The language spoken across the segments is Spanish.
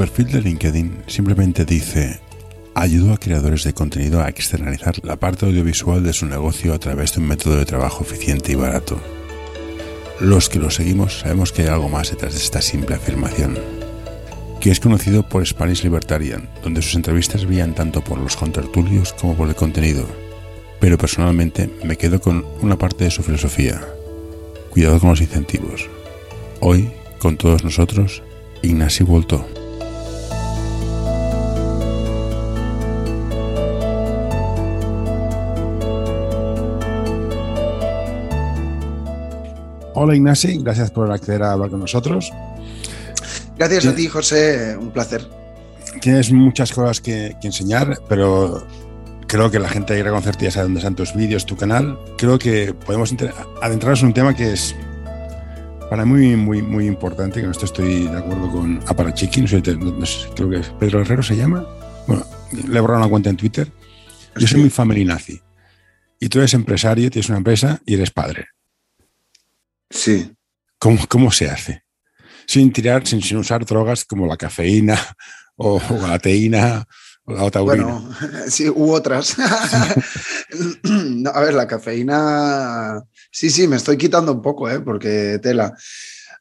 Perfil de LinkedIn simplemente dice, ayudó a creadores de contenido a externalizar la parte audiovisual de su negocio a través de un método de trabajo eficiente y barato. Los que lo seguimos sabemos que hay algo más detrás de esta simple afirmación, que es conocido por Spanish Libertarian, donde sus entrevistas brillan tanto por los contertulios como por el contenido, pero personalmente me quedo con una parte de su filosofía. Cuidado con los incentivos. Hoy, con todos nosotros, Ignacio Volto. Hola Ignasi, gracias por acceder a hablar con nosotros. Gracias a ti, José, un placer. Tienes muchas cosas que, enseñar, pero creo que la gente que reconocerte ya sabe dónde están tus vídeos, tu canal. Creo que podemos adentrarnos en un tema que es para mí muy, muy importante, que no estoy de acuerdo con Aparachiqui, no sé, creo que Pedro Herrero se llama. Bueno, le he borrado una cuenta en Twitter. Yo soy muy family nazi. Y tú eres empresario, tienes una empresa y eres padre. Sí. ¿Cómo, cómo se hace? Sin tirar, sin, usar drogas como la cafeína o, la teína o la taurina. Bueno, sí, u otras. a ver, la cafeína, sí, sí, me estoy quitando un poco, ¿eh? porque tela.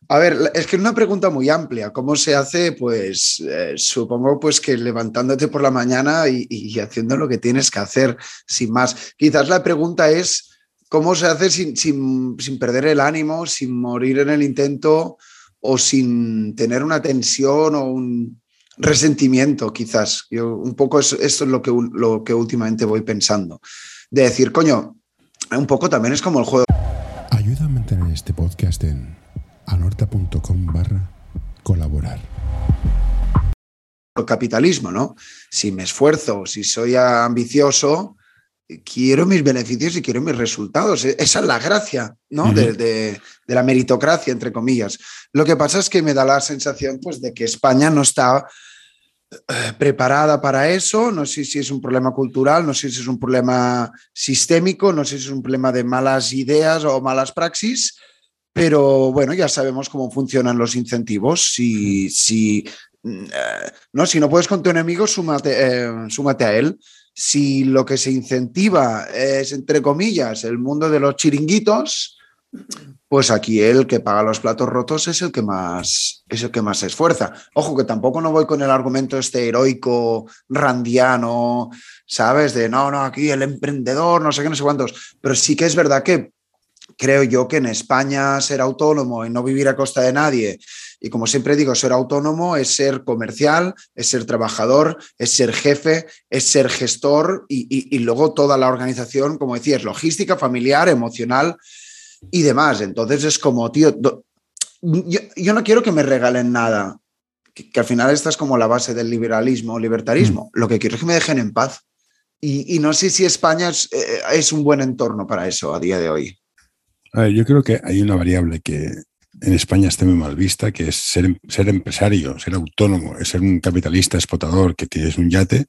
A ver, es que es una pregunta muy amplia. ¿Cómo se hace? Pues eh, supongo pues que levantándote por la mañana y, y, haciendo lo que tienes que hacer, sin más. Quizás la pregunta es ¿Cómo se hace sin, perder el ánimo, sin morir en el intento o sin tener una tensión o un resentimiento, quizás? Yo, un poco eso, esto es lo que, lo que últimamente voy pensando. De decir, coño, un poco también es como el juego. Ayuda a mantener este podcast en anorta.com barra colaborar. El capitalismo, ¿no? Si me esfuerzo, si soy ambicioso, quiero mis beneficios y quiero mis resultados. E-, esa es la gracia, ¿no? de, la meritocracia, entre comillas. Lo que pasa es que me da la sensación, pues, de que España no está eh, preparada para eso. No sé si es un problema cultural, no sé si es un problema sistémico, no sé si es un problema de malas ideas o malas praxis. Pero bueno, ya sabemos cómo funcionan los incentivos. Si, si, mm, eh, no, si no puedes con tu enemigo, súmate, eh, súmate a él si lo que se incentiva es, entre comillas, el mundo de los chiringuitos, pues aquí el que paga los platos rotos es el que más es el que más se esfuerza. Ojo que tampoco no voy con el argumento este heroico randiano, ¿sabes? De no, no, aquí el emprendedor, no sé qué, no sé cuántos, pero sí que es verdad que creo yo que en España ser autónomo y no vivir a costa de nadie y como siempre digo, ser autónomo es ser comercial, es ser trabajador, es ser jefe, es ser gestor y, luego toda la organización, como decías, logística, familiar, emocional y demás. Entonces es como, tío, yo, no quiero que me regalen nada, que, al final esta es como la base del liberalismo, libertarismo. Mm. Lo que quiero es que me dejen en paz. Y, no sé si España es, eh, es, un buen entorno para eso a día de hoy. Yo creo que hay una variable que en España está muy mal vista, que es ser, ser empresario, ser autónomo, es ser un capitalista explotador que tienes un yate.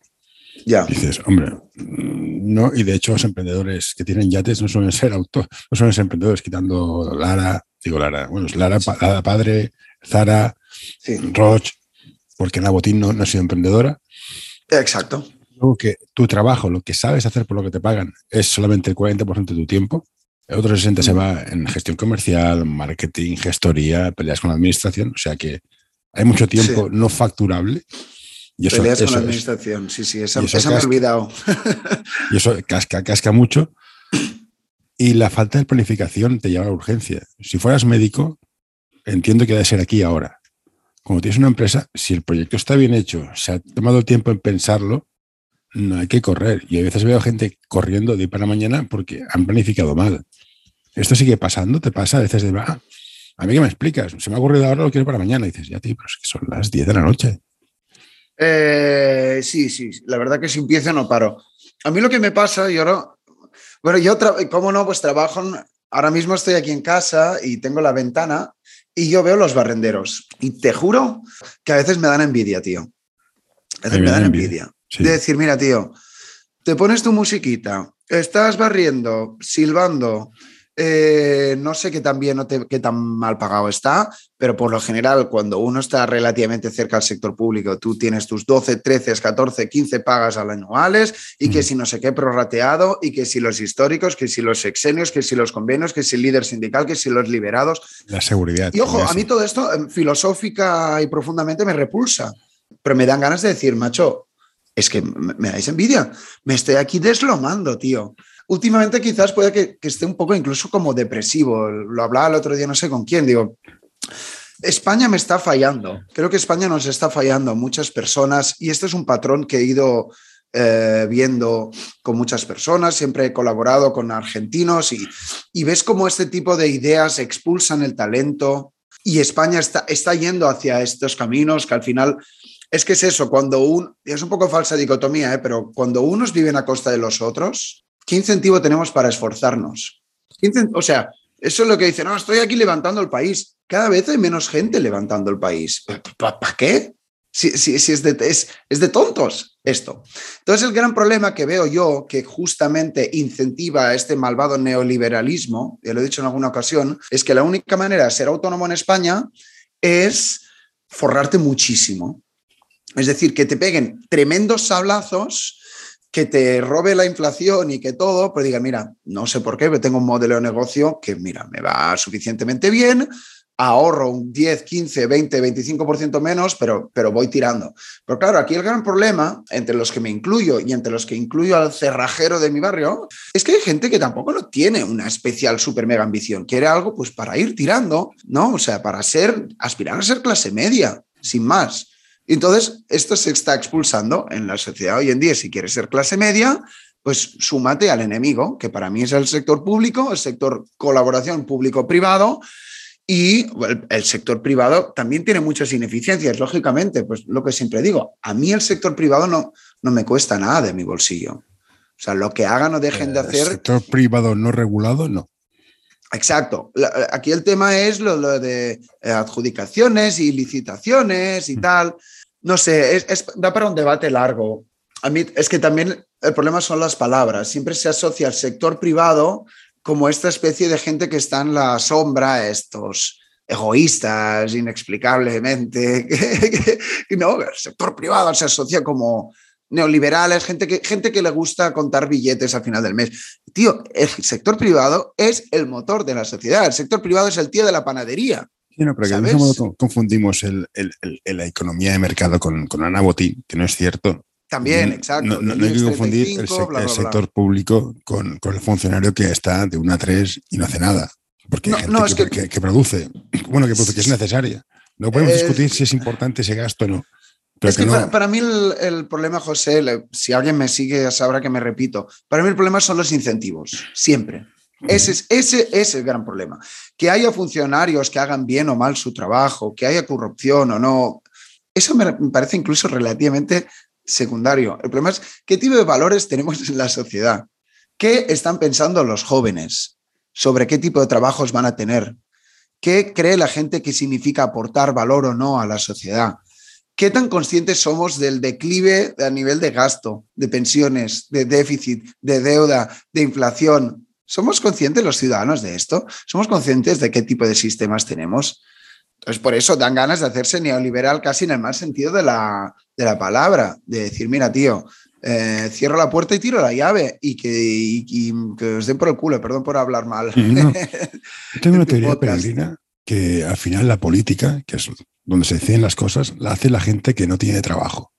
Ya. Dices, hombre, mm, no, y de hecho los emprendedores que tienen yates no suelen ser auto, no suelen ser emprendedores, quitando Lara, digo Lara, bueno, es Lara, Padre, Zara, Roche, porque Ana Botín no, no ha sido emprendedora. Exacto. Luego que tu trabajo, lo que sabes hacer por lo que te pagan, es solamente el 40% de tu tiempo. El otro 60 se mm. va en gestión comercial, marketing, gestoría, peleas con la administración. O sea que hay mucho tiempo no facturable. Y eso, peleas con la administración, sí, sí, esa, me ha olvidado. Y eso casca, casca mucho. Y la falta de planificación te lleva a la urgencia. Si fueras médico, entiendo que debe ser aquí ahora. Como tienes una empresa, si el proyecto está bien hecho, se ha tomado el tiempo en pensarlo, no hay que correr. Y a veces veo gente corriendo de para mañana porque han planificado mal. Esto sigue pasando, te pasa a veces de, ah, a mí que me explicas, se me ha ocurrido ahora, lo quiero para mañana. Y dices, ya, tío, pero es que son las 10 de la noche. Eh, sí, sí, la verdad que si empiezo no paro. A mí lo que me pasa, y ahora, bueno, yo, ¿cómo no? Pues trabajo, ahora mismo estoy aquí en casa y tengo la ventana y yo veo los barrenderos. Y te juro que a veces me dan envidia, tío. A veces me dan envidia. De decir, mira, tío, te pones tu musiquita, estás barriendo, silbando, eh, no sé qué tan bien o qué tan mal pagado está, pero por lo general, cuando uno está relativamente cerca al sector público, tú tienes tus 12, 13, 14, 15 pagas anuales y que si no sé qué prorrateado y que si los históricos, que si los exenios, que si los convenios, que si el líder sindical, que si los liberados. La seguridad. Y ojo, a mí todo esto em, filosófica y profundamente me repulsa, pero me dan ganas de decir, macho, es que me dais envidia, me estoy aquí deslomando, tío últimamente quizás puede que, esté un poco incluso como depresivo. Lo hablaba el otro día, no sé con quién, digo, España me está fallando. Creo que España nos está fallando a muchas personas y este es un patrón que he ido eh, viendo con muchas personas. Siempre he colaborado con argentinos y, y, ves cómo este tipo de ideas expulsan el talento y España está, está yendo hacia estos caminos que al final es que es eso, cuando un, es un poco falsa dicotomía, ¿eh? pero cuando unos viven a costa de los otros, ¿qué incentivo tenemos para esforzarnos? O sea, eso es lo que dice, no, estoy aquí levantando el país. Cada vez hay menos gente levantando el país. ¿Para qué? Si, es, de, es, de, tontos esto. Entonces el gran problema que veo yo, que justamente incentiva este malvado neoliberalismo, ya lo he dicho en alguna ocasión, es que la única manera de ser autónomo en España es forrarte muchísimo. Es decir, que te peguen tremendos sablazos que te robe la inflación y que todo, pero diga, mira, no sé por qué, pero tengo un modelo de negocio que, mira, me va suficientemente bien, ahorro un 10, 15, 20, 25% menos, pero, pero voy tirando. Pero claro, aquí el gran problema, entre los que me incluyo y entre los que incluyo al cerrajero de mi barrio, es que hay gente que tampoco no tiene una especial super mega ambición, quiere algo pues para ir tirando, ¿no? O sea, para ser, aspirar a ser clase media, sin más. Entonces, esto se está expulsando en la sociedad hoy en día. Si quieres ser clase media, pues súmate al enemigo, que para mí es el sector público, el sector colaboración público-privado. Y el, sector privado también tiene muchas ineficiencias, lógicamente, pues lo que siempre digo, a mí el sector privado no, no me cuesta nada de mi bolsillo. O sea, lo que hagan o dejen de hacer... El sector privado no regulado, no. Exacto. Aquí el tema es lo, de eh, adjudicaciones y licitaciones y mm. tal no sé, es, da para un debate largo. A mí es que también el problema son las palabras. Siempre se asocia al sector privado como esta especie de gente que está en la sombra, estos egoístas inexplicablemente. no, el sector privado se asocia como neoliberales, gente que, gente que le gusta contar billetes al final del mes. Tío, el sector privado es el motor de la sociedad. El sector privado es el tío de la panadería. Sí, no, pero que confundimos la economía de mercado con, con Ana Botín, que no es cierto. También, exacto. No, hay que confundir el, sector público con, el funcionario que está de una a tres y no hace nada. Porque hay gente que, produce, bueno, que, que es necesaria. No podemos discutir si es importante ese gasto o no. para, mí el, problema, José, si alguien me sigue sabrá que me repito, para mí el problema son los incentivos, siempre. Ese es, ese es el gran problema. Que haya funcionarios que hagan bien o mal su trabajo, que haya corrupción o no, eso me parece incluso relativamente secundario. El problema es qué tipo de valores tenemos en la sociedad. ¿Qué están pensando los jóvenes sobre qué tipo de trabajos van a tener? ¿Qué cree la gente que significa aportar valor o no a la sociedad? ¿Qué tan conscientes somos del declive a nivel de gasto, de pensiones, de déficit, de deuda, de inflación? ¿Somos conscientes los ciudadanos de esto? ¿Somos conscientes de qué tipo de sistemas tenemos? Entonces, por eso dan ganas de hacerse neoliberal casi en el mal sentido de la, de la palabra, de decir, mira, tío, eh, cierro la puerta y tiro la llave y que, que, os den por el culo, perdón por hablar mal. tengo una teoría peregrina que al final la política, que es donde se deciden las cosas, la hace la gente que no tiene trabajo.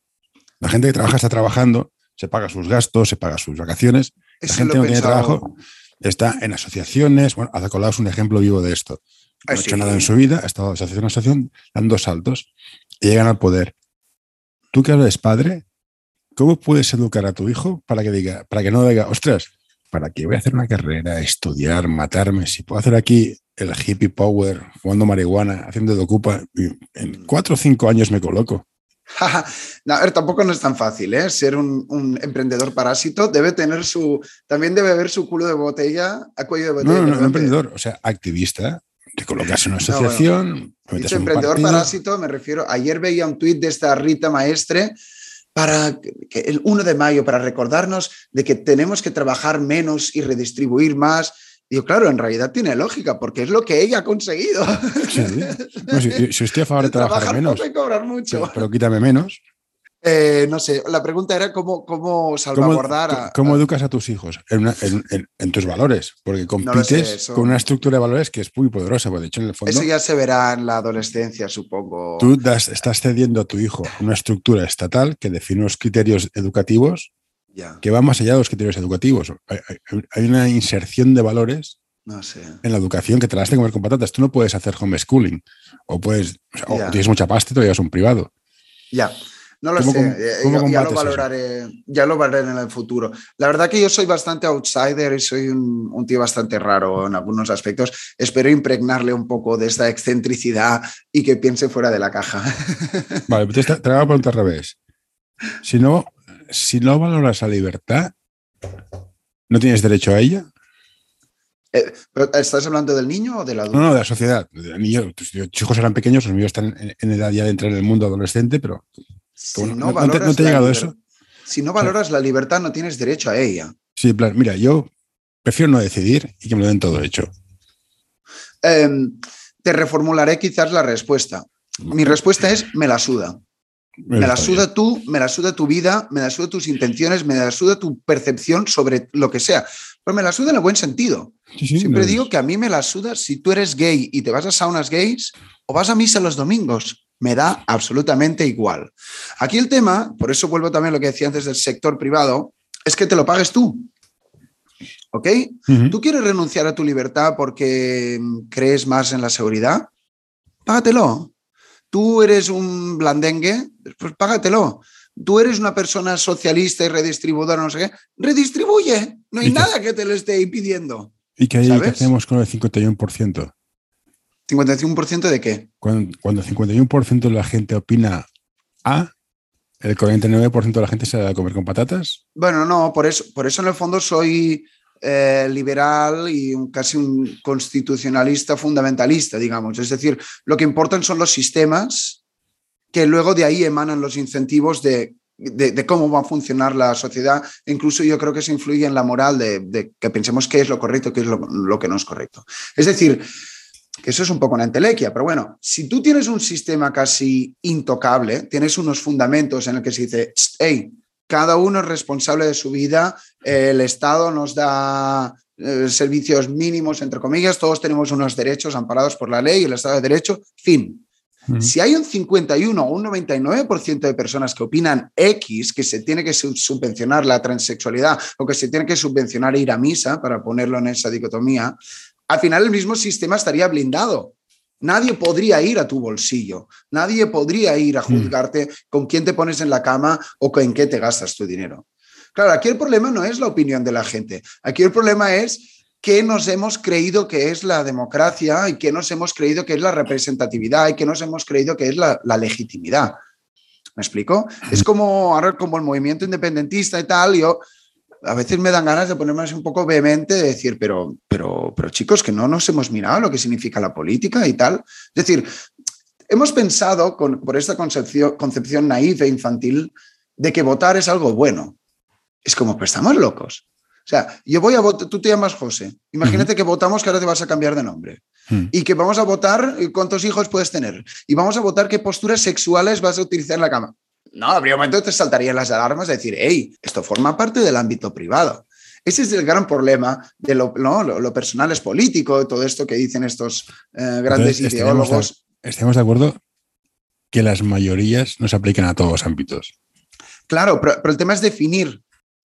La gente que trabaja está trabajando, se paga sus gastos, se paga sus vacaciones. La gente no tiene trabajo está en asociaciones. Bueno, Azacolao es un ejemplo vivo de esto. No ha hecho nada en su vida, ha estado de asociación en asociación, dando saltos y llegan al poder. Tú que eres padre, ¿cómo puedes educar a tu hijo para que diga, para que no diga, ostras, ¿para qué voy a hacer una carrera, estudiar, matarme? Si puedo hacer aquí el hippie power, fumando marihuana, haciendo de ocupa, en cuatro o cinco años me coloco. no, a ver, tampoco no es tan fácil, ¿eh? Ser un, emprendedor parásito debe tener su. También debe haber su culo de botella a cuello de botella. No, no, no, emprendedor, o sea, activista. Te colocas en una asociación. emprendedor parásito, me refiero. Ayer veía un tuit de esta Rita Maestre para que el 1 de mayo, para recordarnos de que tenemos que trabajar menos y redistribuir más Digo, claro, en realidad tiene lógica, porque es lo que ella ha conseguido. Sí. No, si, si, estoy a favor de trabajar, menos. Y cobrar mucho. Pero, pero quítame menos. Eh, no sé, la pregunta era cómo, cómo salvaguardar ¿Cómo, a, cómo educas a tus hijos? En, una- en- en- en tus valores, porque compites con una estructura de valores que es muy poderosa, porque de hecho en el fondo Eso ya se verá en la adolescencia, supongo. tú das- estás cediendo a tu hijo una estructura estatal que define unos criterios educativos Ya, que van más allá de los criterios educativos. Hay, hay- hay una inserción de valores no sé. en la educación que te la has de comer con patatas. Tú no puedes hacer homeschooling o puedes, o sea, o Ya. tienes mucha pasta y te lo llevas a un privado. Ya, no lo ¿Cómo sé. eh, ya- ya, lo eso? valoraré, ya lo valoraré en el futuro. La verdad que yo soy bastante outsider y soy un, un tío bastante raro en algunos aspectos. Espero impregnarle un poco de esta excentricidad y que piense fuera de la caja. Vale, te, te la pregunta al revés. Si no, si no valoras la libertad, ¿no tienes derecho a ella? Eh, pero, ¿Estás hablando del niño o del adulto? No, no, de la sociedad. De niños, tus hijos eran pequeños, los míos están en, en edad ya de entrar en el mundo adolescente, pero Si ¿no- no, no te- valoras no te ha llegado liber- eso? Si no valoras la libertad, no tienes derecho a ella. sí, en plan, mira, yo prefiero no decidir y que me lo den todo hecho. Em, te reformularé quizás la respuesta. Mi respuesta es: me la suda. Me la suda tú, me la suda tu vida, me la suda tus intenciones, me la suda tu percepción sobre lo que sea. Pero me la suda en el buen sentido. bien. Sí, sí, Siempre no- digo que a mí me la suda si tú eres gay y te vas a saunas gays o vas a misa los domingos. Me da absolutamente igual. Aquí el tema, por eso vuelvo también a lo que decía antes del sector privado, es que te lo pagues tú. ¿Ok? ¿Tú quieres renunciar a tu libertad porque crees más en la seguridad? Págatelo. ¿Tú eres un blandengue? Pues págatelo. ¿Tú eres una persona socialista y redistribuidora, no sé qué? Redistribuye. No hay nada que te lo esté impidiendo. ¿Y qué, hay- ¿sabes? qué hacemos con el 51%? ¿51% de qué? Cuando, cuando el 51% de la gente opina A, el 49% de la gente se da a comer con patatas. Bueno, no, por eso, por eso en el fondo soy eh, liberal y casi un constitucionalista fundamentalista, digamos. Es decir, lo que importan son los sistemas que luego de ahí emanan los incentivos de, de- cómo va a funcionar la sociedad. Incluso yo creo que eso influye en la moral de, que pensemos qué es lo correcto, qué es lo, lo que no es correcto. Es decir, que eso es un poco una entelequia, pero bueno, si tú tienes un sistema casi intocable, tienes unos fundamentos en el que se dice, hey, cada uno es responsable de su vida, el Estado nos da eh, servicios mínimos, entre comillas, todos tenemos unos derechos amparados por la ley, el Estado de Derecho, fin. Si hay un 51 o un 99% de personas que opinan X, que se tiene que sub- subvencionar la transexualidad o que se tiene que subvencionar ir a misa, para ponerlo en esa dicotomía, al final el mismo sistema estaría blindado. Nadie podría ir a tu bolsillo, nadie podría ir a juzgarte con quién te pones en la cama o en qué te gastas tu dinero. Claro, aquí el problema no es la opinión de la gente, aquí el problema es qué nos hemos creído que es la democracia y qué nos hemos creído que es la representatividad y qué nos hemos creído que es la, la legitimidad. ¿Me explico? Es como ahora como el movimiento independentista y tal, yo a veces me dan ganas de ponerme así un poco vehemente de decir, pero, pero, pero chicos, que no nos hemos mirado lo que significa la política y tal. Es decir, hemos pensado con, por esta concepción, concepción e infantil de que votar es algo bueno. Es como, pues estamos locos. O sea, yo voy a votar, tú te llamas José. Imagínate que votamos que ahora te vas a cambiar de nombre. Hmm. Y que vamos a votar cuántos hijos puedes tener. Y vamos a votar qué posturas sexuales vas a utilizar en la cama. No, habría momento que te saltarían las alarmas de decir, hey, esto forma parte del ámbito privado. Ese es el gran problema de lo, no, lo, lo personal es político, todo esto que dicen estos eh, grandes Entonces, ideólogos. Estamos de acuerdo que las mayorías no se aplican a todos los ámbitos. Claro, pero, pero el tema es definir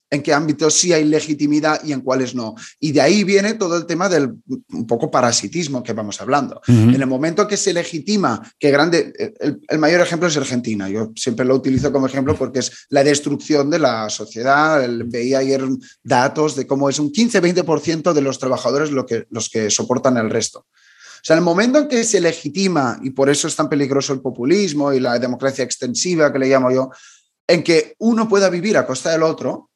en qué ámbitos sí hay legitimidad y en cuáles no. Y de ahí viene todo el tema del un poco parasitismo que vamos hablando. Ujú. En el momento que se legitima, que grande, el, el mayor ejemplo es Argentina. Yo siempre lo utilizo como ejemplo porque es la destrucción de la sociedad. El- veía ayer datos de cómo es un 15-20% de los trabajadores lo que, los que soportan el resto. O sea, el momento en que se legitima, y por eso es tan peligroso el populismo y la democracia extensiva que le llamo yo, en que uno pueda vivir a costa del otro,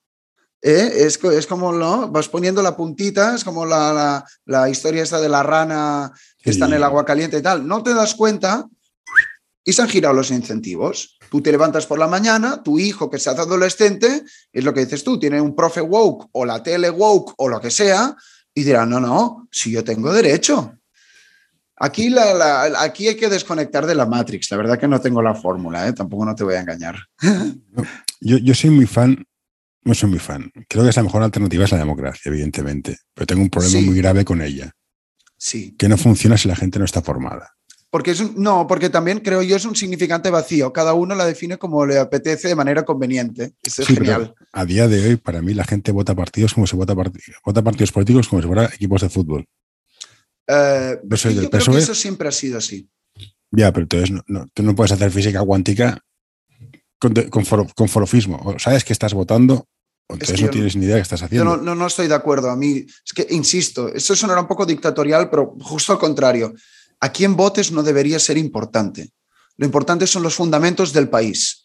¿eh? es, es como, ¿no? Vas poniendo la puntita, es como la, la- la historia esta de la rana que está en el agua caliente y tal. No te das cuenta y se han girado los incentivos. Tú te levantas por la mañana, tu hijo que se hace adolescente, es lo que dices tú, tiene un profe woke o la tele woke o lo que sea, y dirán, no, no, si yo tengo derecho. Aquí, la, aquí hay que desconectar de la Matrix. La verdad que no tengo la fórmula, ¿eh? tampoco no te voy a engañar. Yo, yo soy muy fan, no soy muy fan. Creo que es la mejor alternativa es la democracia, evidentemente, pero tengo un problema muy grave con ella. Sí. Que no funciona si la gente no está formada. Porque es no, porque también creo yo es un significante vacío. Cada uno la define como le apetece de manera conveniente. Eso es genial. A día de hoy, para mí, la gente vota partidos como se vota, vota partidos políticos como si fuera equipos de fútbol. Eh, yo creo que eso siempre ha sido así. Ya, pero entonces no, tú no puedes hacer física cuántica con, con, forofismo. O sabes que estás votando, entonces no tienes ni idea de qué estás haciendo. Yo no, no, estoy de acuerdo. A mí, es que, insisto, eso sonará un poco dictatorial, pero justo al contrario a quién votes no debería ser importante. Lo importante son los fundamentos del país.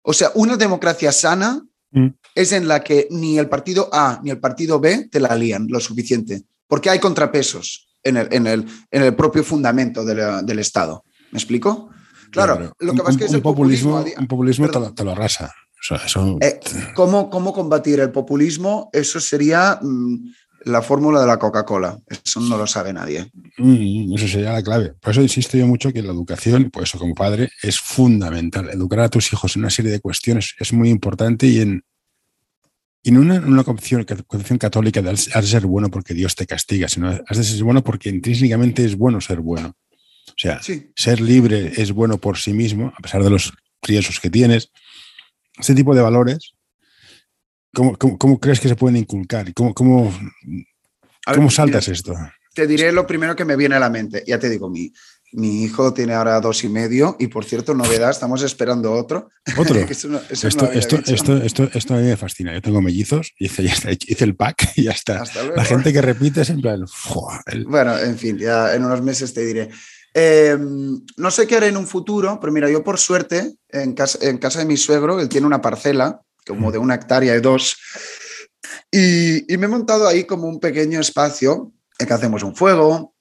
O sea, una democracia sana mm. es en la que ni el partido A ni el partido B te la lían lo suficiente, porque hay contrapesos en el, en el, en el propio fundamento del Estado. ¿Me explico? Claro, lo que pasa es que es el populismo. un populismo te lo, arrasa. Eh, ¿cómo, ¿cómo, combatir el populismo? Eso sería mm, la fórmula de la Coca-Cola. Eso no lo sabe nadie. Mm, eso sería la clave. Por eso insisto yo mucho que la educación, por eso como padre, es fundamental. Educar a tus hijos en una serie de cuestiones es muy importante y en, en una, una concepción, católica de has de ser bueno porque Dios te castiga, sino has de ser bueno porque intrínsecamente es bueno ser bueno. O sea, ser libre es bueno por sí mismo, a pesar de los riesgos que tienes. Ese tipo de valores ¿Cómo, crees que se pueden inculcar? ¿Cómo, cómo, cómo saltas esto? Te diré lo primero que me viene a la mente. Ya te digo, mi, mi hijo tiene ahora dos y medio y por cierto, novedad, estamos esperando otro. Otro. esto, esto, a mí me fascina. Yo tengo mellizos, hice, ya hice el pack y ya está. La gente que repite es en plan... Bueno, en fin, ya en unos meses te diré. Em, no sé qué haré en un futuro, pero mira, yo por suerte, en casa, en casa de mi suegro, él tiene una parcela como de una hectárea y dos. Y, me he montado ahí como un pequeño espacio en que hacemos un fuego,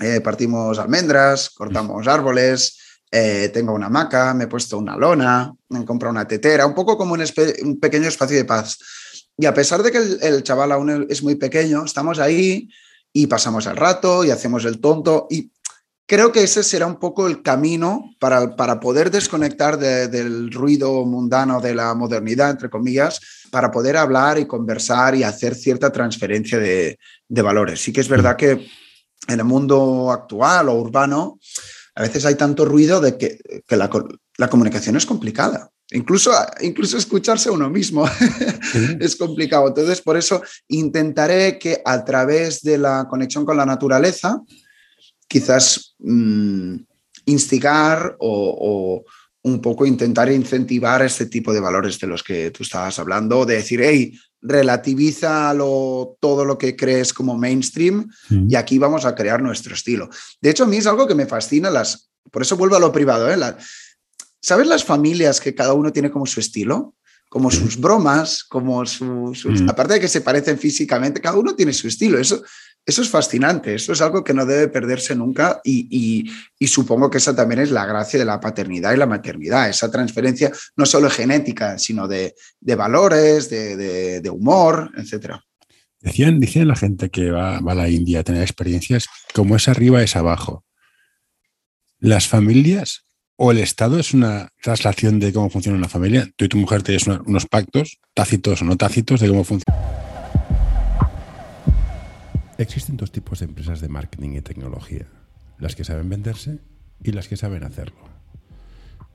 eh, partimos almendras, cortamos árboles, eh, tengo una hamaca, me he puesto una lona, me he comprado una tetera, un poco como un, un, pequeño espacio de paz. Y a pesar de que el, el, chaval aún es muy pequeño, estamos ahí y pasamos el rato y hacemos el tonto. Y creo que ese será un poco el camino para, para poder desconectar del ruido mundano de la modernidad, entre comillas, para poder hablar y conversar y hacer cierta transferencia de, valores. Sí que es verdad que en el mundo actual o urbano, a veces hay tanto ruido de que, la, comunicación es complicada. Incluso, incluso escucharse a uno mismo es complicado. Entonces, por eso intentaré que a través de la conexión con la naturaleza, quizás mm, instigar o, un poco intentar incentivar este tipo de valores de los que tú estabas hablando, de decir, hey, relativiza todo lo que crees como mainstream y aquí vamos a crear nuestro estilo. De hecho, a mí es algo que me fascina, las, por eso vuelvo a lo privado, ¿eh? ¿sabes las familias que cada uno tiene como su estilo? Como sus bromas, como sus... Aparte de que se parecen físicamente, cada uno tiene su estilo. Eso, eso es fascinante, eso es algo que no debe perderse nunca y, supongo que esa también es la gracia de la paternidad y la maternidad, esa transferencia no solo genética, sino de, valores, de, humor, etc. Decían, la gente que va, a la India a tener experiencias, como es arriba es abajo. Las familias o el Estado es una traslación de cómo funciona una familia. Tú y tu mujer tenéis unos pactos, tácitos o no tácitos, de cómo funciona. Existen dos tipos de empresas de marketing y tecnología, las que saben venderse y las que saben hacerlo.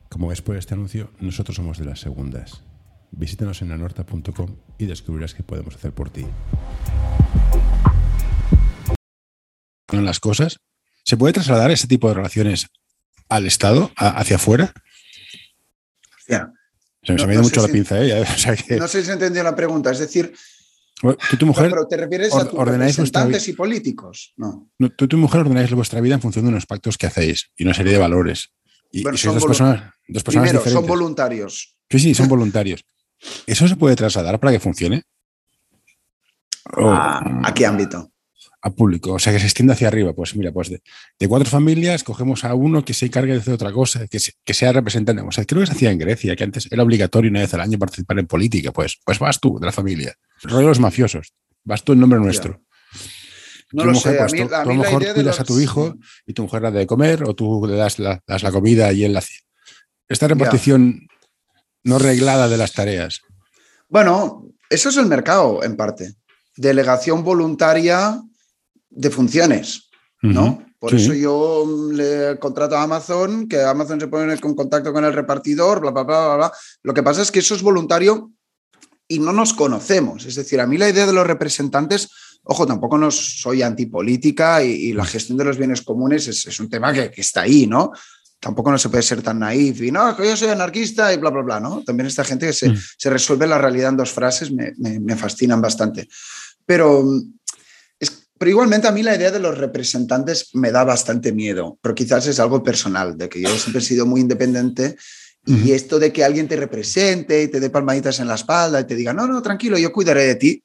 Como ves por este anuncio, nosotros somos de las segundas. Visítanos en anorta.com y descubrirás qué podemos hacer por ti. Las cosas, ¿se puede trasladar ese tipo de relaciones al Estado, hacia afuera? Se me, ha ido mucho la pinza, ¿eh? No sé si entendió la pregunta. Es decir, tú tu mujer. Pero te refieres a tus representantes y políticos, ¿no? Tú y tu mujer ordenáis vuestra vida en función de unos pactos que hacéis y una serie de valores. Y, dos personas, dos personas Primero, son voluntarios. Sí, sí, son voluntarios. ¿Eso se puede trasladar para que funcione? ¿A qué ámbito? A público, o sea, que se extienda hacia arriba. Pues mira, pues de, cuatro familias cogemos a uno que se encargue de hacer otra cosa, que, que sea representante. O sea, creo que se hacía en Grecia, que antes era obligatorio una vez al año participar en política. Pues, pues vas tú, de la familia rollo los mafiosos. Vas tú en nombre nuestro. No lo sé. Pues, a mí, tú, a, lo mejor cuidas a tu hijo y tu mujer la de comer o tú le das la, das la comida y él la hace. Esta repartición no reglada de las tareas. Bueno, eso es el mercado en parte. Delegación voluntaria de funciones, ¿no? Por eso yo le contrato a Amazon, que Amazon se pone en contacto con el repartidor, bla, bla, bla, bla, bla. Lo que pasa es que eso es voluntario y no nos conocemos. Es decir, a mí la idea de los representantes, ojo, tampoco no soy antipolítica y, y la gestión de los bienes comunes es, es un tema que, que, está ahí, ¿no? Tampoco no se puede ser tan naif y no, que yo soy anarquista y bla, bla, bla, ¿no? También esta gente que se, mm. se resuelve la realidad en dos frases me, me, me fascinan bastante. Pero pero igualmente a mí la idea de los representantes me da bastante miedo, pero quizás es algo personal, de que yo siempre he sido muy independiente y esto de que alguien te represente y te dé palmaditas en la espalda y te diga, no, no, tranquilo, yo cuidaré de ti,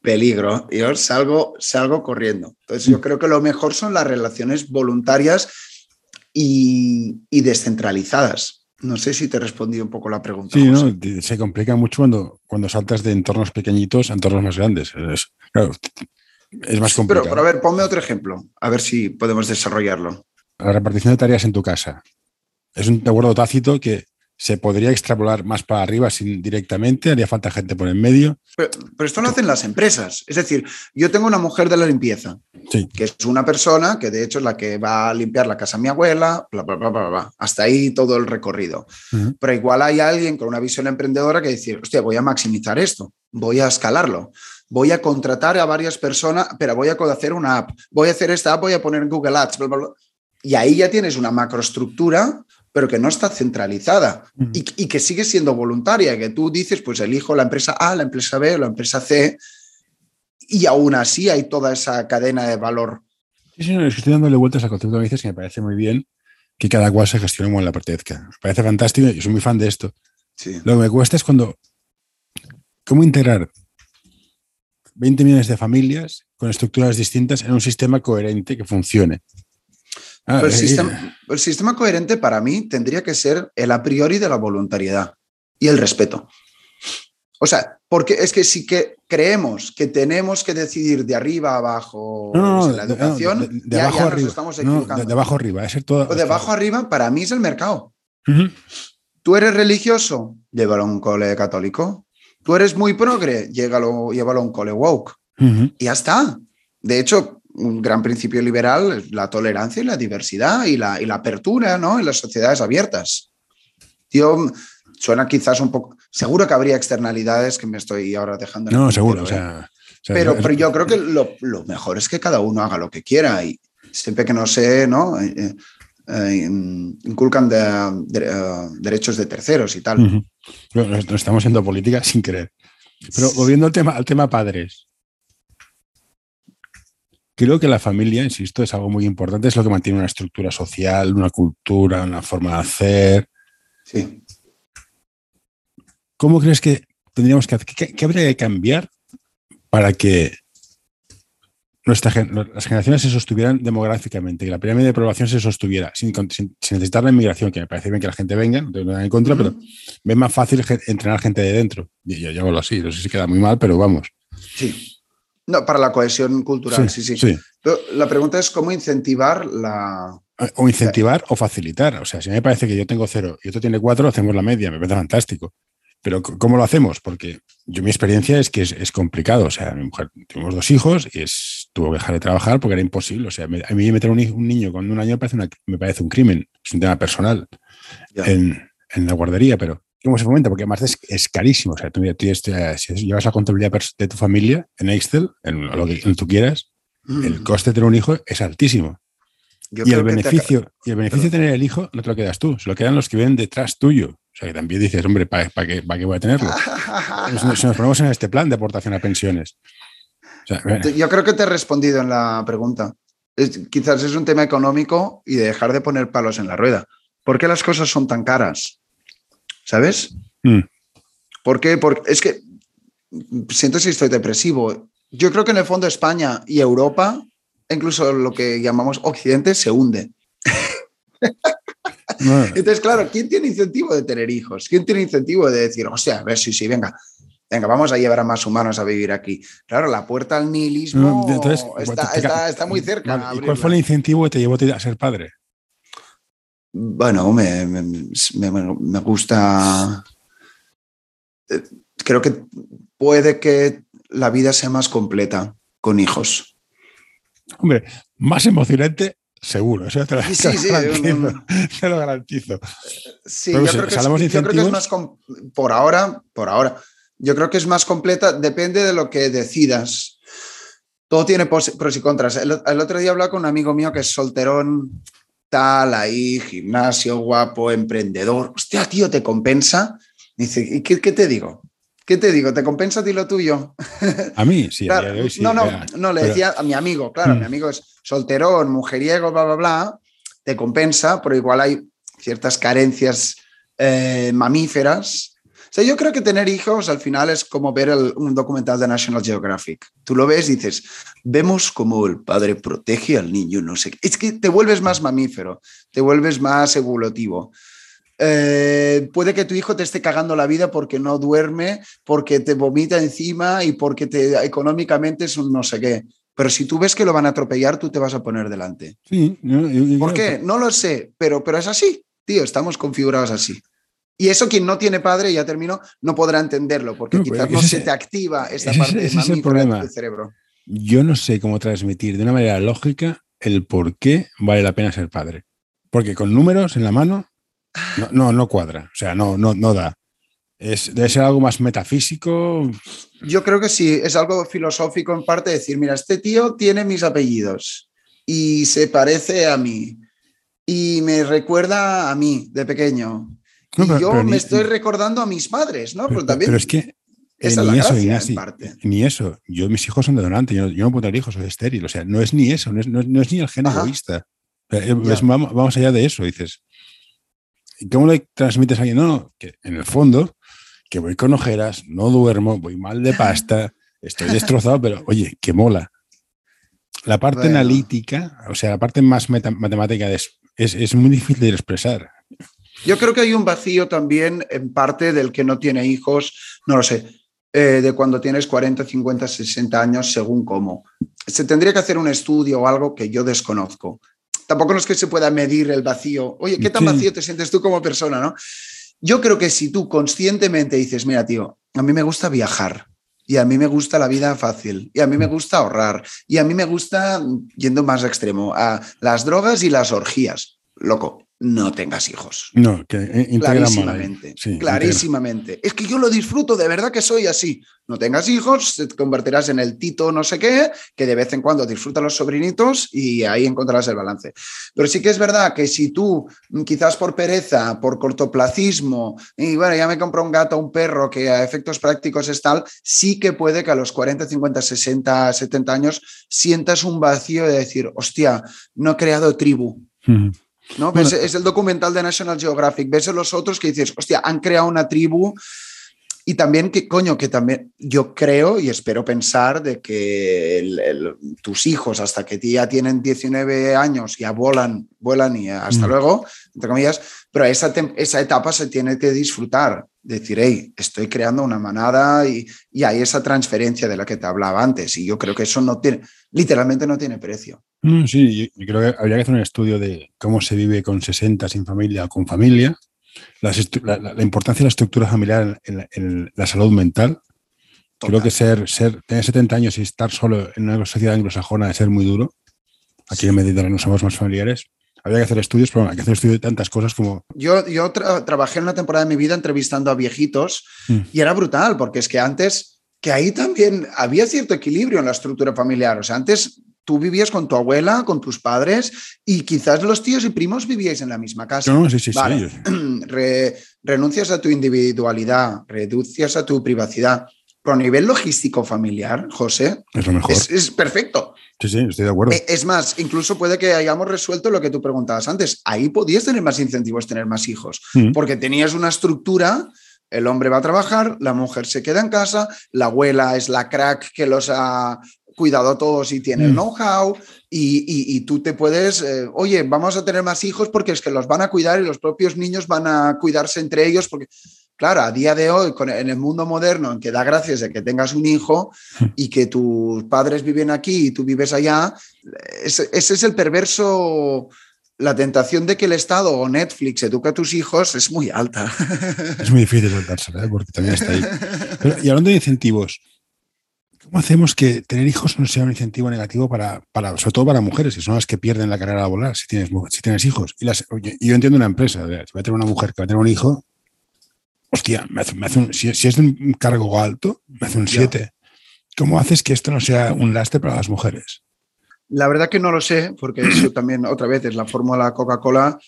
peligro, yo salgo, salgo corriendo. Entonces yo creo que lo mejor son las relaciones voluntarias y, y descentralizadas. No sé si te he respondido un poco la pregunta. Sí, ¿no? se complica mucho cuando, cuando saltas de entornos pequeñitos a entornos más grandes. Es, claro, es más complicado. Pero, pero, a ver, ponme otro ejemplo, a ver si podemos desarrollarlo. La repartición de tareas en tu casa. Es un acuerdo tácito que se podría extrapolar más para arriba sin directamente, haría falta gente por en medio. Pero, pero, esto lo hacen las empresas. Es decir, yo tengo una mujer de la limpieza, sí. que es una persona que de hecho es la que va a limpiar la casa de mi abuela, bla, bla, bla, bla, bla. Hasta ahí todo el recorrido. Uh -huh. Pero igual hay alguien con una visión emprendedora que dice, hostia, voy a maximizar esto, voy a escalarlo voy a contratar a varias personas, pero voy a hacer una app, voy a hacer esta app, voy a poner en Google Ads, bla, bla, bla. y ahí ya tienes una macroestructura, pero que no está centralizada uh -huh. y, y, que sigue siendo voluntaria, que tú dices, pues elijo la empresa A, la empresa B, la empresa C, y aún así hay toda esa cadena de valor. Sí, sí, no, estoy dándole vueltas al concepto que dices que me parece muy bien que cada cual se gestione como le apetezca. Me parece fantástico, yo soy muy fan de esto. Sí. Lo que me cuesta es cuando, ¿cómo integrar 20 millones de familias con estructuras distintas en un sistema coherente que funcione. Ah, el, sistema, el, sistema, coherente para mí tendría que ser el a priori de la voluntariedad y el respeto. O sea, porque es que si que creemos que tenemos que decidir de arriba a abajo no, no, la educación, de, de, de ya, abajo ya arriba. estamos equivocando. de, abajo arriba, es todo. O de abajo arriba, para mí es el mercado. Uh -huh. ¿Tú eres religioso? Llévalo a un cole católico. Tú eres muy progre, llévalo, llévalo a un cole woke. Uh -huh. Y ya está. De hecho, un gran principio liberal es la tolerancia y la diversidad y la, y la apertura ¿no? en las sociedades abiertas. Yo, suena quizás un poco. Seguro que habría externalidades que me estoy ahora dejando. No, seguro. O sea, o sea, pero, pero, yo creo que lo, lo, mejor es que cada uno haga lo que quiera y siempre que no sé, ¿no? Eh, eh, inculcan de, de, uh, derechos de terceros y tal. Uh -huh. Nos estamos yendo política sin querer. Pero volviendo al tema, al tema padres. Creo que la familia, insisto, es algo muy importante, es lo que mantiene una estructura social, una cultura, una forma de hacer. Sí. ¿Cómo crees que tendríamos que hacer? ¿Qué, qué habría que cambiar para que nuestra, las generaciones se sostuvieran demográficamente, que la pirámide de población se sostuviera sin, sin, sin, necesitar la inmigración, que me parece bien que la gente venga, no tengo nada en contra, uh -huh. pero ve más fácil entrenar gente de dentro. Y yo, yo hago así, no sé si queda muy mal, pero vamos. Sí. No, para la cohesión cultural, sí, sí. sí. sí. La pregunta es cómo incentivar la... O incentivar o facilitar. O sea, si me parece que yo tengo cero y otro tiene cuatro, hacemos la media, me parece fantástico. Pero ¿cómo lo hacemos? Porque yo mi experiencia es que es, es complicado. O sea, mi mujer, tuvimos dos hijos y es, tuvo que dejar de trabajar porque era imposible. O sea, me, a mí meter un, un, niño con un año me parece, una, me parece un crimen. Es un tema personal en, en, la guardería, pero ¿cómo se fomenta? Porque además es, es carísimo. O sea, tú, tú, si llevas la contabilidad de tu familia en Excel, en lo que, en tú quieras, mm. el coste de tener un hijo es altísimo. Yo y, el beneficio, y el beneficio de tener el hijo no te lo quedas tú, se lo quedan los que vienen detrás tuyo. O sea, que también dices, hombre, ¿para pa qué, voy a tenerlo? si nos ponemos en este plan de aportación a pensiones. O sea, Yo creo que te he respondido en la pregunta. Es, quizás es un tema económico y de dejar de poner palos en la rueda. ¿Por qué las cosas son tan caras? ¿Sabes? Mm. ¿Por qué? Porque es que siento si estoy depresivo. Yo creo que en el fondo España y Europa incluso lo que llamamos Occidente, se hunde. Entonces, claro, ¿quién tiene incentivo de tener hijos? ¿Quién tiene incentivo de decir, o sea, a ver, sí, sí, venga, venga, vamos a llevar a más humanos a vivir aquí. Claro, la puerta al nihilismo está, muy cerca. ¿Y cuál fue el incentivo que te llevó a ser padre? Bueno, me, gusta. Eh, creo que puede que la vida sea más completa con hijos. Hombre, más emocionante, seguro. Eso te, lo, sí, sí, te lo garantizo. Sí, yo, creo que, yo creo que es más. Por ahora, por ahora yo creo que es más completa, depende de lo que decidas. Todo tiene pros y contras. El, otro día hablaba con un amigo mío que es solterón, tal, ahí, gimnasio, guapo, emprendedor. Hostia, tío, ¿te compensa? dice, ¿y qué, te digo? ¿Qué te digo? ¿Te compensa a ti lo tuyo? A mí, sí. no, no, no, le decía a mi amigo, claro, mi mm. amigo es solterón, mujeriego, bla, bla, bla, te compensa, pero igual hay ciertas carencias eh, mamíferas sea, yo creo que tener hijos al final es como ver un documental de National Geographic. Tú lo ves y dices, vemos cómo el padre protege al niño, no sé. Es que te vuelves más mamífero, te vuelves más evolutivo. Eh, puede que tu hijo te esté cagando la vida porque no duerme, porque te vomita encima y porque te, económicamente es un no sé qué. Pero si tú ves que lo van a atropellar, tú te vas a poner delante. Sí, ¿Por qué? No lo sé, pero, pero es así, tío, estamos configurados así. Y eso quien no tiene padre, ya terminó, no podrá entenderlo, porque quizás no se te activa esa parte ese es el problema. cerebro. Yo no sé cómo transmitir de una manera lógica el por qué vale la pena ser padre. Porque con números en la mano no, no, cuadra, o sea, no, no, no da. Es, debe ser algo más metafísico. Yo creo que sí, es algo filosófico en parte decir, mira, este tío tiene mis apellidos y se parece a mí y me recuerda a mí de pequeño y yo me estoy recordando a mis padres, ¿no? Pero, también es que eh, ni eso, ni eso. Yo, mis hijos son de donante, yo, no puedo tener hijos, soy estéril. O sea, no es ni eso, no es, ni el gen egoísta. Eh, vamos, allá de eso, dices. ¿Cómo le transmites a alguien? No, no, que en el fondo, que voy con ojeras, no duermo, voy mal de pasta, estoy destrozado, pero oye, que mola. La parte analítica, o sea, la parte más matemática es, es, muy difícil de expresar. Yo creo que hay un vacío también en parte del que no tiene hijos, no lo sé, eh, de cuando tienes 40, 50, 60 años, según cómo. Se tendría que hacer un estudio o algo que yo desconozco. Tampoco no es que se pueda medir el vacío. Oye, ¿qué tan vacío te sientes tú como persona, no? Yo creo que si tú conscientemente dices, mira, tío, a mí me gusta viajar, y a mí me gusta la vida fácil, y a mí me gusta ahorrar, y a mí me gusta, yendo más extremo, a las drogas y las orgías. Loco, no tengas hijos. No, que eh, clarísimamente. clarísimamente. Es que yo lo disfruto, de verdad que soy así. No tengas hijos, te convertirás en el tito no sé qué, que de vez en cuando disfruta los sobrinitos y ahí encontrarás el balance. Pero sí que es verdad que si tú, mm, quizás por pereza, por cortoplacismo, y bueno, ya me compro un gato, un perro, que a efectos prácticos es tal, sí que puede que a los 40, 50, 60, 70 años sientas un vacío de decir, hostia, no he creado tribu. ¿No? es el documental de National Geographic, ves a los otros que dices, hostia, han creado una tribu y también que, coño, que también yo creo y espero pensar de que tus hijos hasta que ya tienen 19 años ya vuelan, vuelan y hasta mm. luego, entre comillas, pero esa, esa etapa se tiene que disfrutar, decir, hey, estoy creando una manada y, y hay esa transferencia de la que te hablaba antes y yo creo que eso no tiene, literalmente no tiene precio. Mm, sí, yo creo que habría que hacer un estudio de cómo se vive con 60 sin familia o con familia, la, importancia de la estructura familiar en, la salud mental. Creo que ser, ser, tener 70 años y estar solo en una sociedad anglosajona es ser muy duro. Aquí en Mediterráneo somos más familiares. Habría que hacer estudios, pero hay que hacer estudios de tantas cosas como... Yo, yo trabajé en una temporada de mi vida entrevistando a viejitos mm. y era brutal, porque es que antes, que ahí también había cierto equilibrio en la estructura familiar. O sea, antes tú vivías con tu abuela, con tus padres y quizás los tíos y primos vivíais en la misma casa. No, sí, sí, sí. renuncias a tu individualidad, reducias a tu privacidad. Pero a nivel logístico familiar, José, es lo mejor. Es, perfecto. Sí, sí, estoy de acuerdo. E, es más, incluso puede que hayamos resuelto lo que tú preguntabas antes. Ahí podías tener más incentivos, tener más hijos, mm. porque tenías una estructura el hombre va a trabajar, la mujer se queda en casa, la abuela es la crack que los ha cuidado a todos y tiene el mm. know-how y, tú te puedes, eh, oye, vamos a tener más hijos porque es que los van a cuidar y los propios niños van a cuidarse entre ellos porque claro, a día de hoy, en el mundo moderno, en que da gracias de que tengas un hijo y que tus padres viven aquí y tú vives allá, ese, es el perverso la tentación de que el Estado o Netflix eduque a tus hijos es muy alta. Es muy difícil soltársela, ¿eh? porque también está ahí. y hablando de incentivos, ¿cómo hacemos que tener hijos no sea un incentivo negativo para, para sobre todo para mujeres, que son las que pierden la carrera laboral si tienes, si tienes hijos? Y, las, yo entiendo una empresa, si va a tener una mujer que va a tener un hijo, hostia, me hace, un, si, es de un cargo alto, me hace un 7. ¿Cómo haces que esto no sea un lastre para las mujeres? La verdad que no lo sé, porque eso también, otra vez, es la fórmula Coca-Cola.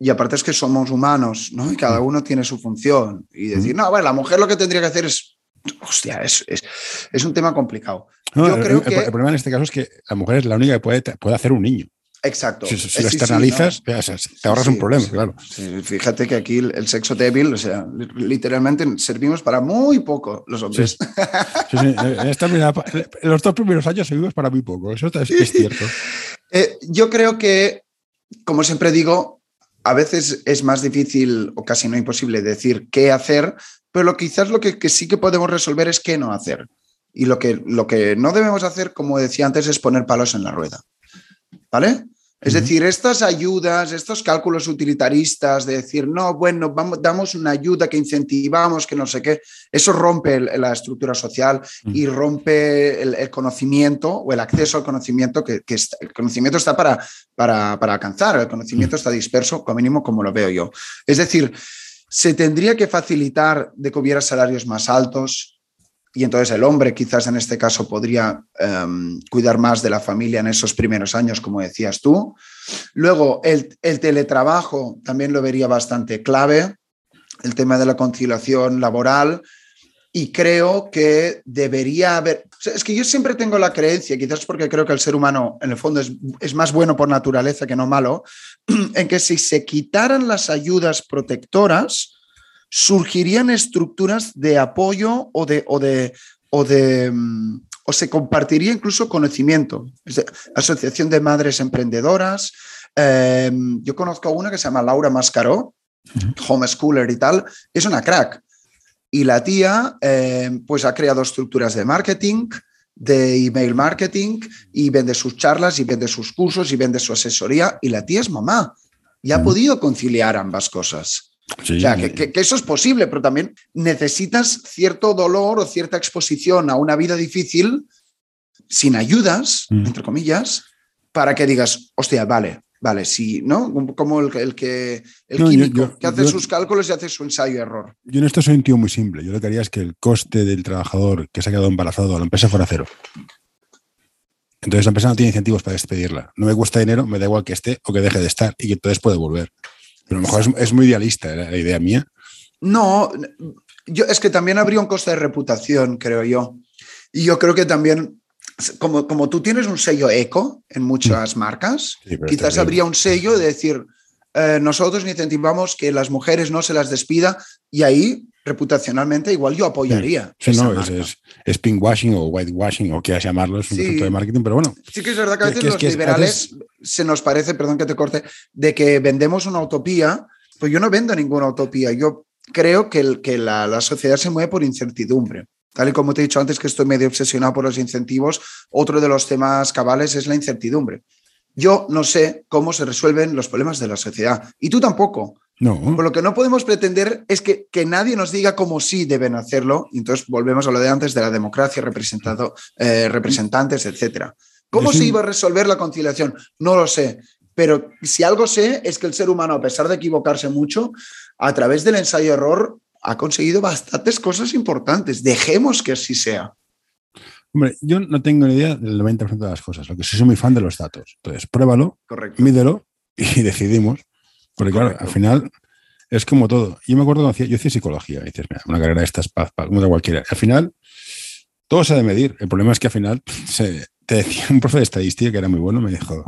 Y aparte es que somos humanos, ¿no? Y cada mm. uno tiene su función. Y decir, mm. no, bueno, la mujer lo que tendría que hacer es. Hostia, es, es, un tema complicado. Yo el, creo que... el, problema en este caso es que la mujer es la única que puede, puede hacer un niño. Exacto. Si, lo externalizas, te ahorras un problema, claro. fíjate que aquí el, sexo débil, o sea, literalmente servimos para muy poco los hombres. en, los dos primeros años servimos para muy poco, eso es, cierto. Eh, yo creo que, como siempre digo, a veces es más difícil o casi no imposible decir qué hacer, pero lo, quizás lo que, que sí que podemos resolver es qué no hacer. Y lo que, lo que no debemos hacer, como decía antes, es poner palos en la rueda. ¿Vale? Es decir, estas ayudas, estos cálculos utilitaristas de decir, no, bueno, vamos, damos una ayuda que incentivamos, que no sé qué, eso rompe la estructura social y rompe el, conocimiento o el acceso al conocimiento, que, el conocimiento está para, para, para, alcanzar, el conocimiento está disperso, como mínimo como lo veo yo. Es decir, se tendría que facilitar de que hubiera salarios más altos, y entonces el hombre quizás en este caso podría em, cuidar más de la familia en esos primeros años, como decías tú. Luego, el, teletrabajo también lo vería bastante clave, el tema de la conciliación laboral. Y creo que debería haber, es que yo siempre tengo la creencia, quizás porque creo que el ser humano en el fondo es, es más bueno por naturaleza que no malo, en que si se quitaran las ayudas protectoras, surgirían estructuras de apoyo o de, o de, o de mm, o se compartiría incluso conocimiento. Asociación de Madres Emprendedoras. Em, yo conozco a una que se llama Laura Mascaró, homeschooler y tal. Es una crack. Y la tía em, pues ha creado estructuras de marketing, de email marketing y vende sus charlas y vende sus cursos y vende su asesoría. Y la tía es mamá y ha podido conciliar ambas cosas o sea, que, eso es posible, pero también necesitas cierto dolor o cierta exposición a una vida difícil sin ayudas, mm. entre comillas, para que digas, hostia, vale, vale, sí, ¿no? Como el, que el químico que hace sus cálculos y hace su ensayo-error. Yo en esto soy un tío muy simple. Yo lo que haría es que el coste del trabajador que se ha quedado embarazado a la empresa fuera cero. Entonces la empresa no tiene incentivos para despedirla. No me cuesta dinero, me da igual que esté o que deje de estar y que entonces puede volver. Pero a lo mejor es, muy idealista la idea mía. No, yo, es que también habría un coste de reputación, creo yo. Y yo creo que también, como, como tú tienes un sello eco en muchas mm. marcas, quizás habría un sello de decir, eh, nosotros incentivamos que las mujeres no se las despida y ahí reputacionalmente igual yo apoyaría. Sí, no, es, es, pinkwashing o whitewashing o quieras llamarlo, es un sí. de marketing, pero bueno. Sí que es verdad que a veces los liberales se nos parece, perdón que te corte, de que vendemos una utopía, pues yo no vendo ninguna utopía, yo creo que, el, que la, la sociedad se mueve por incertidumbre. Tal y como te he dicho antes que estoy medio obsesionado por los incentivos, otro de los temas cabales es la incertidumbre. Yo no sé cómo se resuelven los problemas de la sociedad y tú tampoco. No. Por lo que no podemos pretender es que, que nadie nos diga cómo sí deben hacerlo. Y entonces volvemos a lo de antes de la democracia, representado, eh, representantes, etc. ¿Cómo se iba a resolver la conciliación? No lo sé. Pero si algo sé es que el ser humano, a pesar de equivocarse mucho, a través del ensayo-error ha conseguido bastantes cosas importantes. Dejemos que así sea. Hombre, yo no tengo ni idea del 90% de las cosas, lo que sí soy muy fan de los datos. Entonces, pruébalo, mídelo y decidimos. Porque claro, al final es como todo. Yo me acuerdo cuando hacía, yo hacía psicología, dices, mira, una carrera de estas, como de cualquiera. Al final, todo se ha de medir. El problema es que al final, se, te decía un profe de estadística que era muy bueno, me dijo,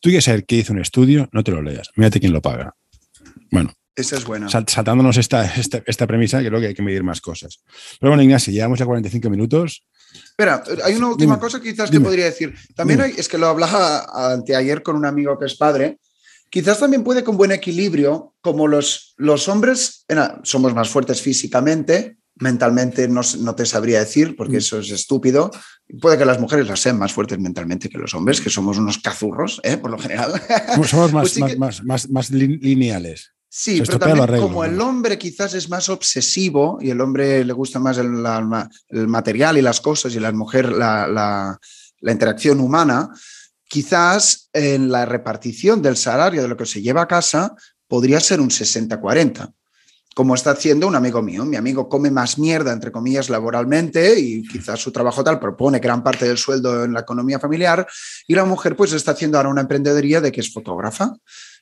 tú quieres saber qué hizo un estudio, no te lo leas, mírate quién lo paga. Bueno, esa es buena. saltándonos esta, esta, esta, premisa, creo que hay que medir más cosas. Pero bueno, Ignacio, llevamos ya 45 minutos. Espera, hay una última cosa que quizás te podría decir. También hay, es que lo hablaba anteayer con un amigo que es padre Quizás también puede con buen equilibrio, como los, los hombres somos más fuertes físicamente, mentalmente no, no, te sabría decir, porque mm. eso es estúpido. Puede que las mujeres las sean más fuertes mentalmente que los hombres, que somos unos cazurros, ¿eh? por lo general. Somos más, pues más, más, más, lineales. Sí, pero también como el hombre quizás es más obsesivo y el hombre le gusta más el, el material y las cosas y la mujer la, la, la interacción humana, quizás en la repartición del salario de lo que se lleva a casa podría ser un 60-40 como está haciendo un amigo mío. Mi amigo come más mierda, entre comillas, laboralmente y quizás su trabajo tal propone gran parte del sueldo en la economía familiar y la mujer pues está haciendo ahora una emprendeduría de que es fotógrafa.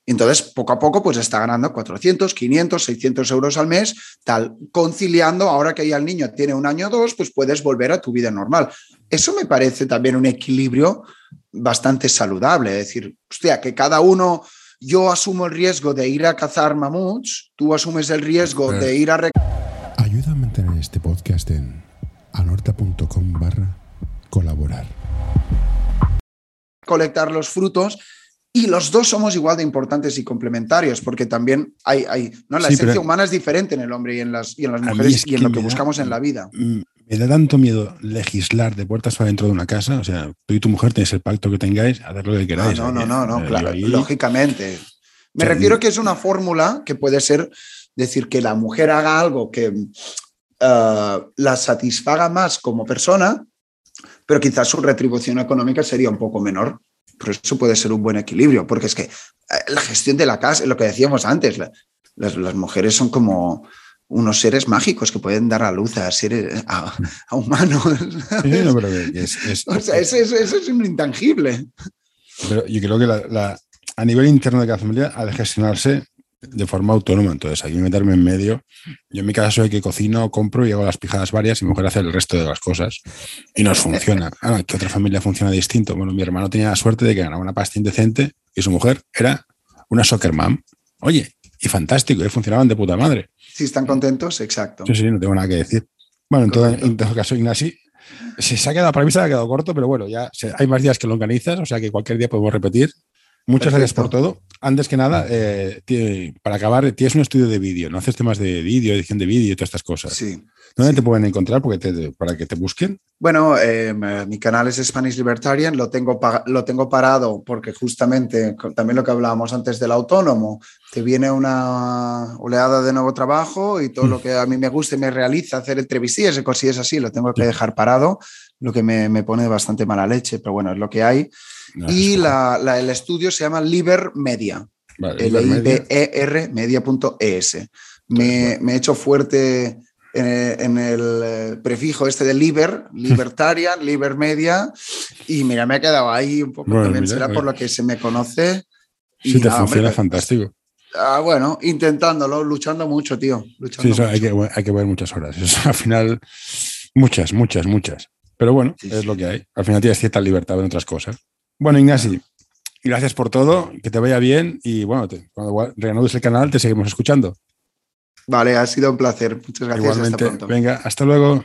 Entonces, poco a poco, pues está ganando 400, 500, 600 euros al mes, tal, conciliando, ahora que ya el niño tiene un año o dos, pues puedes volver a tu vida normal. Eso me parece también un equilibrio bastante saludable, es decir, hostia, que cada uno yo asumo el riesgo de ir a cazar mamuts, tú asumes el riesgo de ir a... Ayuda a mantener este podcast en anorta.com barra colaborar. Colectar los frutos y los dos somos igual de importantes y complementarios, porque también hay, hay ¿no? la esencia humana es diferente en el hombre y en las, y en las mujeres y en lo que buscamos en la vida. Me da tanto miedo legislar de puertas para dentro de una casa. O sea, tú y tu mujer tenéis el pacto que tengáis, hacer lo que queráis. No, no, no, no, claro, lógicamente. Me refiero que es una fórmula que puede ser decir que la mujer haga algo que eh, la satisfaga más como persona, pero quizás su retribución económica sería un poco menor. Pero eso puede ser un buen equilibrio, porque es que eh, la gestión de la casa, lo que decíamos antes, las mujeres son como unos seres mágicos que pueden dar a luz a seres a, humanos. o sea, eso, es un intangible. Pero yo creo que la, a nivel interno de cada familia de gestionarse de forma autónoma. Entonces, hay que meterme en medio. Yo en mi caso soy que cocino, compro y hago las pijadas varias y mi mujer hace el resto de las cosas. Y nos funciona. Ah, que otra familia funciona distinto. Bueno, mi hermano tenía la suerte de que ganaba una pasta indecente y su mujer era una soccer mom. Oye, y fantástico, y funcionaban de puta madre. Si están contentos, exacto. Sí, sí, no tengo nada que decir. Bueno, en todo, caso, Ignasi, se, se ha quedado, para mí se ha quedado corto, pero bueno, ya hay más días que lo organizas, o sea que cualquier día podemos repetir. Muchas gracias por todo. Antes que nada, eh, para acabar, tienes un estudio de vídeo, ¿no? Haces temas de vídeo, edición de vídeo y todas estas cosas. Sí. ¿Dónde te pueden encontrar porque para que te busquen? Bueno, eh, mi canal es Spanish Libertarian, lo tengo, lo tengo parado porque justamente, también lo que hablábamos antes del autónomo, te viene una oleada de nuevo trabajo y todo lo mm. que a mí me gusta y me realiza, hacer entrevistas y cosillas así, lo tengo que dejar parado, lo que me, me pone bastante mala leche, pero bueno, es lo que hay y la, el estudio se llama Liber Media. L-I-B-E-R media.es. Me, me he hecho fuerte en, el eh, prefijo este de liber, libertarian, liber media, y mira, me ha quedado ahí un poco también, será por lo que se me conoce. Sí, te funciona fantástico. Ah, bueno, intentándolo, luchando mucho, tío. sí, hay, que, hay que ver muchas horas. al final, muchas, muchas, muchas. Pero bueno, es lo que hay. Al final tienes cierta libertad en otras cosas. Bueno, Ignasi, gracias por todo, que te vaya bien y bueno, cuando reanudes el canal te seguimos escuchando. Vale, ha sido un placer. Muchas gracias. Igualmente. Hasta pronto. Venga, hasta luego.